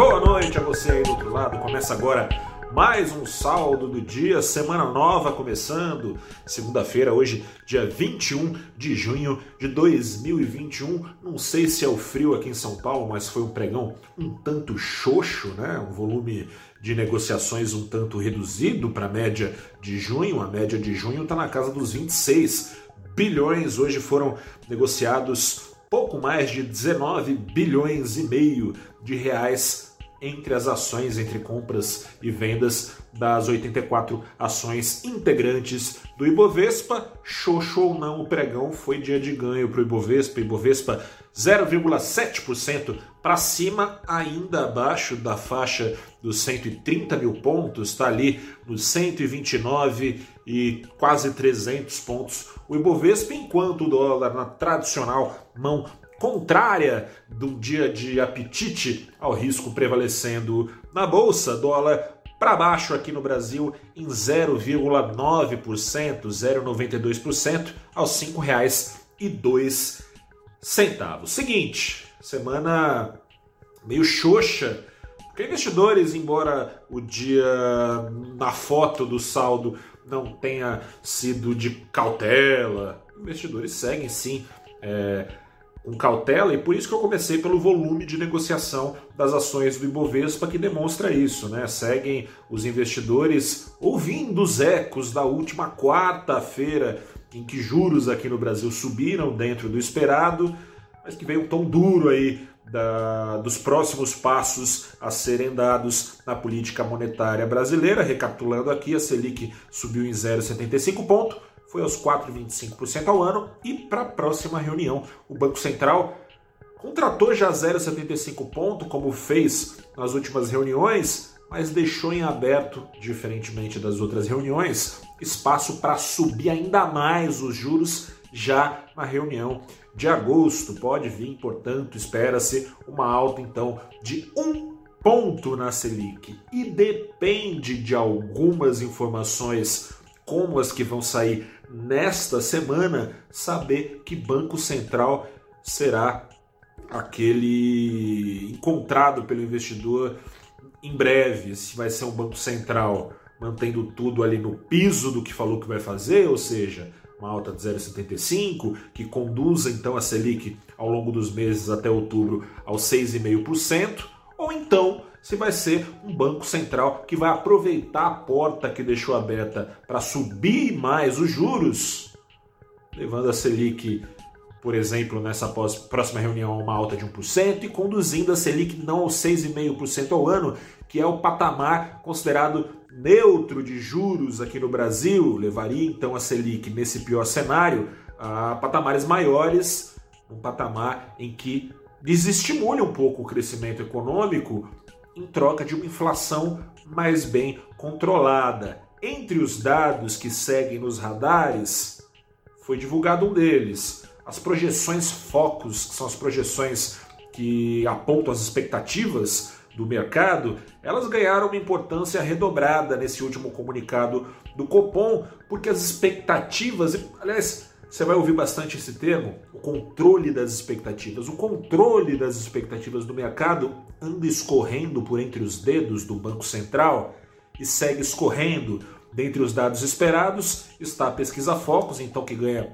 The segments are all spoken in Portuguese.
Boa noite a você aí do outro lado. Começa agora mais um saldo do dia, semana nova começando, segunda-feira, hoje, dia 21 de junho de 2021. Não sei se é o frio aqui em São Paulo, mas foi um pregão um tanto xoxo, né? Um volume de negociações um tanto reduzido para a média de junho. A média de junho está na casa dos 26 bilhões. Hoje foram negociados pouco mais de 19 bilhões e meio de reais entre as ações, entre compras e vendas das 84 ações integrantes do Ibovespa. Xoxo ou não, o pregão foi dia de ganho para o Ibovespa. Ibovespa 0,7% para cima, ainda abaixo da faixa dos 130 mil pontos, está ali nos 129 e quase 300 pontos. O Ibovespa, enquanto o dólar na tradicional mão contrária do dia de apetite ao risco prevalecendo na bolsa, dólar para baixo aqui no Brasil em 0,9%, 0,92% aos R$ 5,02. Seguinte, semana meio xoxa, porque investidores, embora o dia na foto do saldo não tenha sido de cautela, investidores seguem sim é, com cautela e por isso que eu comecei pelo volume de negociação das ações do Ibovespa que demonstra isso, né? Seguem os investidores ouvindo os ecos da última quarta-feira em que juros aqui no Brasil subiram dentro do esperado, mas que veio um tom duro aí da, dos próximos passos a serem dados na política monetária brasileira. Recapitulando aqui, a Selic subiu em 0,75 ponto foi aos 4,25% ao ano e para a próxima reunião o Banco Central contratou já 0,75 ponto, como fez nas últimas reuniões, mas deixou em aberto, diferentemente das outras reuniões, espaço para subir ainda mais os juros já na reunião de agosto. Pode vir, portanto, espera-se uma alta então de um ponto na Selic e depende de algumas informações como as que vão sair nesta semana, saber que Banco Central será aquele encontrado pelo investidor em breve, se vai ser um Banco Central mantendo tudo ali no piso do que falou que vai fazer, ou seja, uma alta de 0,75, que conduza então a Selic ao longo dos meses até outubro aos 6,5%, ou então se vai ser um banco central que vai aproveitar a porta que deixou aberta para subir mais os juros, levando a Selic, por exemplo, nessa próxima reunião a uma alta de 1% e conduzindo a Selic não aos 6,5% ao ano, que é o patamar considerado neutro de juros aqui no Brasil, levaria então a Selic nesse pior cenário a patamares maiores, um patamar em que desestimule um pouco o crescimento econômico em troca de uma inflação mais bem controlada. Entre os dados que seguem nos radares, foi divulgado um deles. As projeções focos, que são as projeções que apontam as expectativas do mercado, elas ganharam uma importância redobrada nesse último comunicado do Copom, porque as expectativas, aliás, você vai ouvir bastante esse termo, o controle das expectativas. O controle das expectativas do mercado anda escorrendo por entre os dedos do Banco Central e segue escorrendo. Dentre os dados esperados está a pesquisa Focus, então que ganha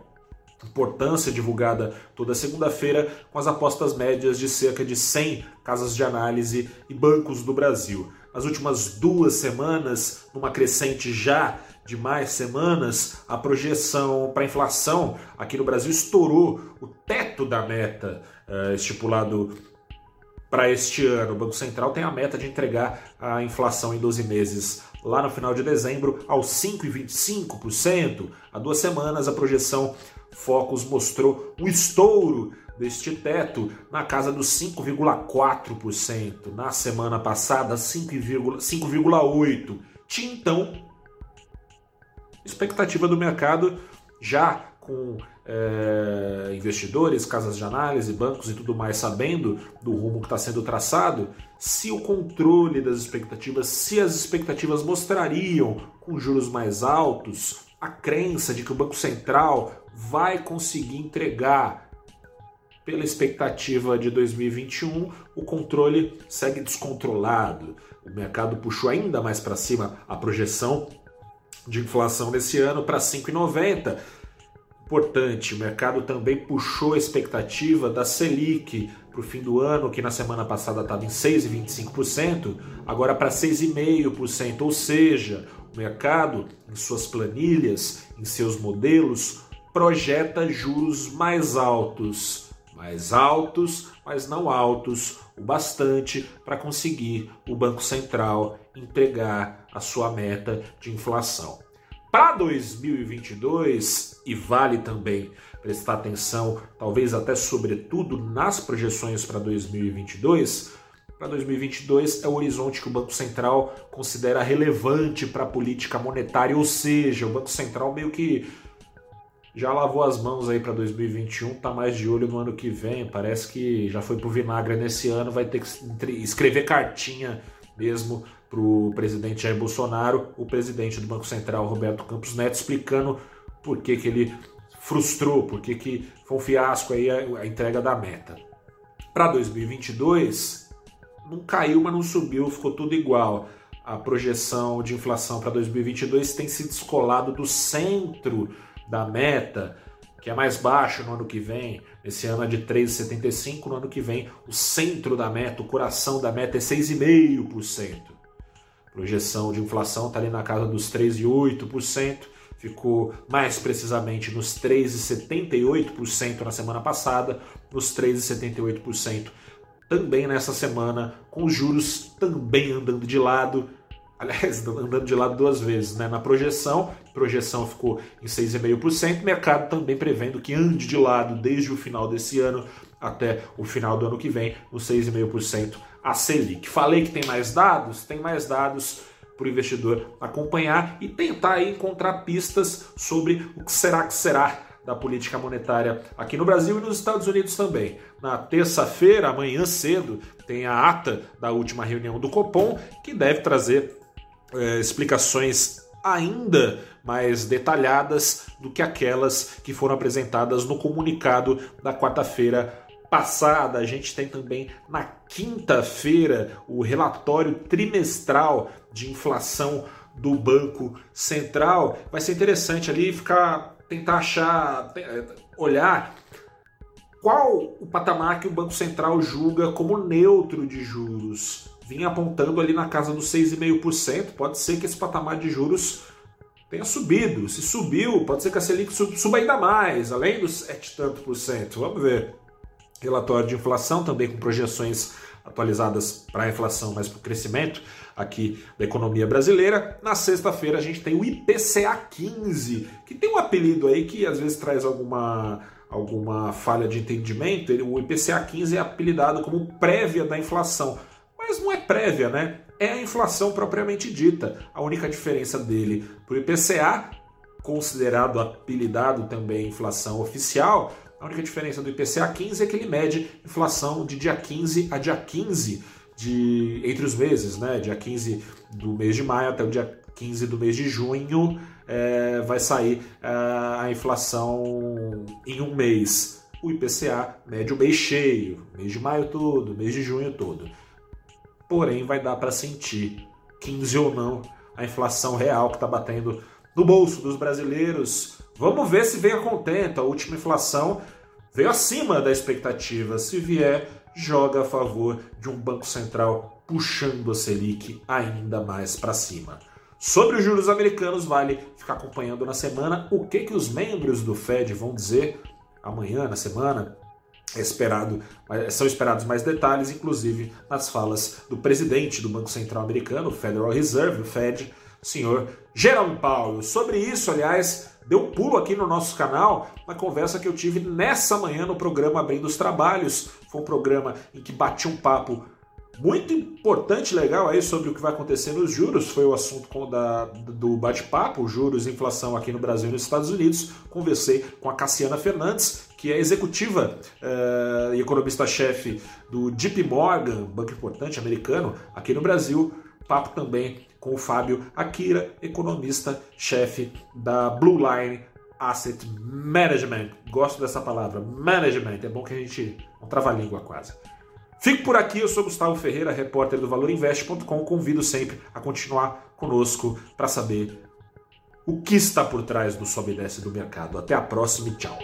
importância divulgada toda segunda-feira com as apostas médias de cerca de 100 casas de análise e bancos do Brasil. Nas últimas duas semanas, numa crescente já de mais semanas, a projeção para inflação aqui no Brasil estourou o teto da meta uh, estipulado para este ano. O Banco Central tem a meta de entregar a inflação em 12 meses lá no final de dezembro aos 5,25%. Há duas semanas a projeção Focus mostrou um estouro deste teto na casa dos 5,4%. Na semana passada, 5,8%. Tinha então expectativa do mercado já com é, investidores, casas de análise, bancos e tudo mais sabendo do rumo que está sendo traçado, se o controle das expectativas, se as expectativas mostrariam com juros mais altos a crença de que o Banco Central vai conseguir entregar pela expectativa de 2021, o controle segue descontrolado. O mercado puxou ainda mais para cima a projeção de inflação nesse ano para 5,90. Importante, o mercado também puxou a expectativa da Selic para o fim do ano, que na semana passada estava em 6,25%, agora para 6,5%. Ou seja, o mercado, em suas planilhas, em seus modelos, projeta juros mais altos. Mais altos, mas não altos o bastante para conseguir o Banco Central entregar a sua meta de inflação. Para 2022, e vale também prestar atenção, talvez até sobretudo nas projeções para 2022, para 2022 é o horizonte que o Banco Central considera relevante para a política monetária, ou seja, o Banco Central meio que já lavou as mãos aí para 2021, tá mais de olho no ano que vem, parece que já foi pro vinagre nesse ano, vai ter que escrever cartinha mesmo para o presidente Jair Bolsonaro, o presidente do Banco Central, Roberto Campos Neto, explicando por que, que ele frustrou, por que, que foi um fiasco aí a, a entrega da meta. Para 2022, não caiu, mas não subiu, ficou tudo igual. A projeção de inflação para 2022 tem se descolado do centro da meta, que é mais baixo no ano que vem. Esse ano é de 3,75, no ano que vem o centro da meta, o coração da meta é 6,5% projeção de inflação está ali na casa dos 3,8%, ficou mais precisamente nos 3,78% na semana passada, nos 3,78% também nessa semana, com os juros também andando de lado. Aliás, andando de lado duas vezes, né? Na projeção, projeção ficou em 6,5%, mercado também prevendo que ande de lado desde o final desse ano até o final do ano que vem, no 6,5% a Selic. Falei que tem mais dados? Tem mais dados para o investidor acompanhar e tentar aí encontrar pistas sobre o que será que será da política monetária aqui no Brasil e nos Estados Unidos também. Na terça-feira, amanhã cedo, tem a ata da última reunião do Copom, que deve trazer é, explicações ainda mais detalhadas do que aquelas que foram apresentadas no comunicado da quarta-feira passada, a gente tem também na quinta-feira o relatório trimestral de inflação do Banco Central. Vai ser interessante ali ficar tentar achar, olhar qual o patamar que o Banco Central julga como neutro de juros. Vinha apontando ali na casa dos 6,5%. Pode ser que esse patamar de juros tenha subido. Se subiu, pode ser que a Selic suba ainda mais, além dos 7 tanto por cento. Vamos ver relatório de inflação, também com projeções atualizadas para a inflação, mas para o crescimento aqui da economia brasileira. Na sexta-feira a gente tem o IPCA 15, que tem um apelido aí que às vezes traz alguma, alguma falha de entendimento. O IPCA 15 é apelidado como prévia da inflação, mas não é prévia, né? É a inflação propriamente dita. A única diferença dele para o IPCA, considerado apelidado também inflação oficial, a única diferença do IPCA 15 é que ele mede inflação de dia 15 a dia 15 de, entre os meses, né? Dia 15 do mês de maio até o dia 15 do mês de junho é, vai sair é, a inflação em um mês. O IPCA mede o mês cheio, mês de maio todo, mês de junho todo. Porém, vai dar para sentir, 15 ou não, a inflação real que está batendo no bolso dos brasileiros Vamos ver se vem a contento. A última inflação veio acima da expectativa. Se vier, joga a favor de um Banco Central puxando a Selic ainda mais para cima. Sobre os juros americanos, vale ficar acompanhando na semana o que, que os membros do Fed vão dizer amanhã, na semana. Esperado, são esperados mais detalhes, inclusive nas falas do presidente do Banco Central americano, o Federal Reserve, o Fed, senhor Jerome Powell. Sobre isso, aliás, deu um pulo aqui no nosso canal na conversa que eu tive nessa manhã no programa Abrindo os Trabalhos. Foi um programa em que bati um papo muito importante, legal aí sobre o que vai acontecer nos juros. Foi o assunto da, do bate-papo, juros e inflação aqui no Brasil e nos Estados Unidos. Conversei com a Cassiana Fernandes, que é executiva eh, e economista-chefe do JP Morgan, banco importante americano, aqui no Brasil. Papo também com o Fábio Akira, economista-chefe da Blue Line Asset Management. Gosto dessa palavra, management. É bom que a gente não trava a língua quase. Fico por aqui, eu sou Gustavo Ferreira, repórter do ValorInvest.com. Convido sempre a continuar conosco para saber o que está por trás do sobe e desce do mercado. Até a próxima e tchau.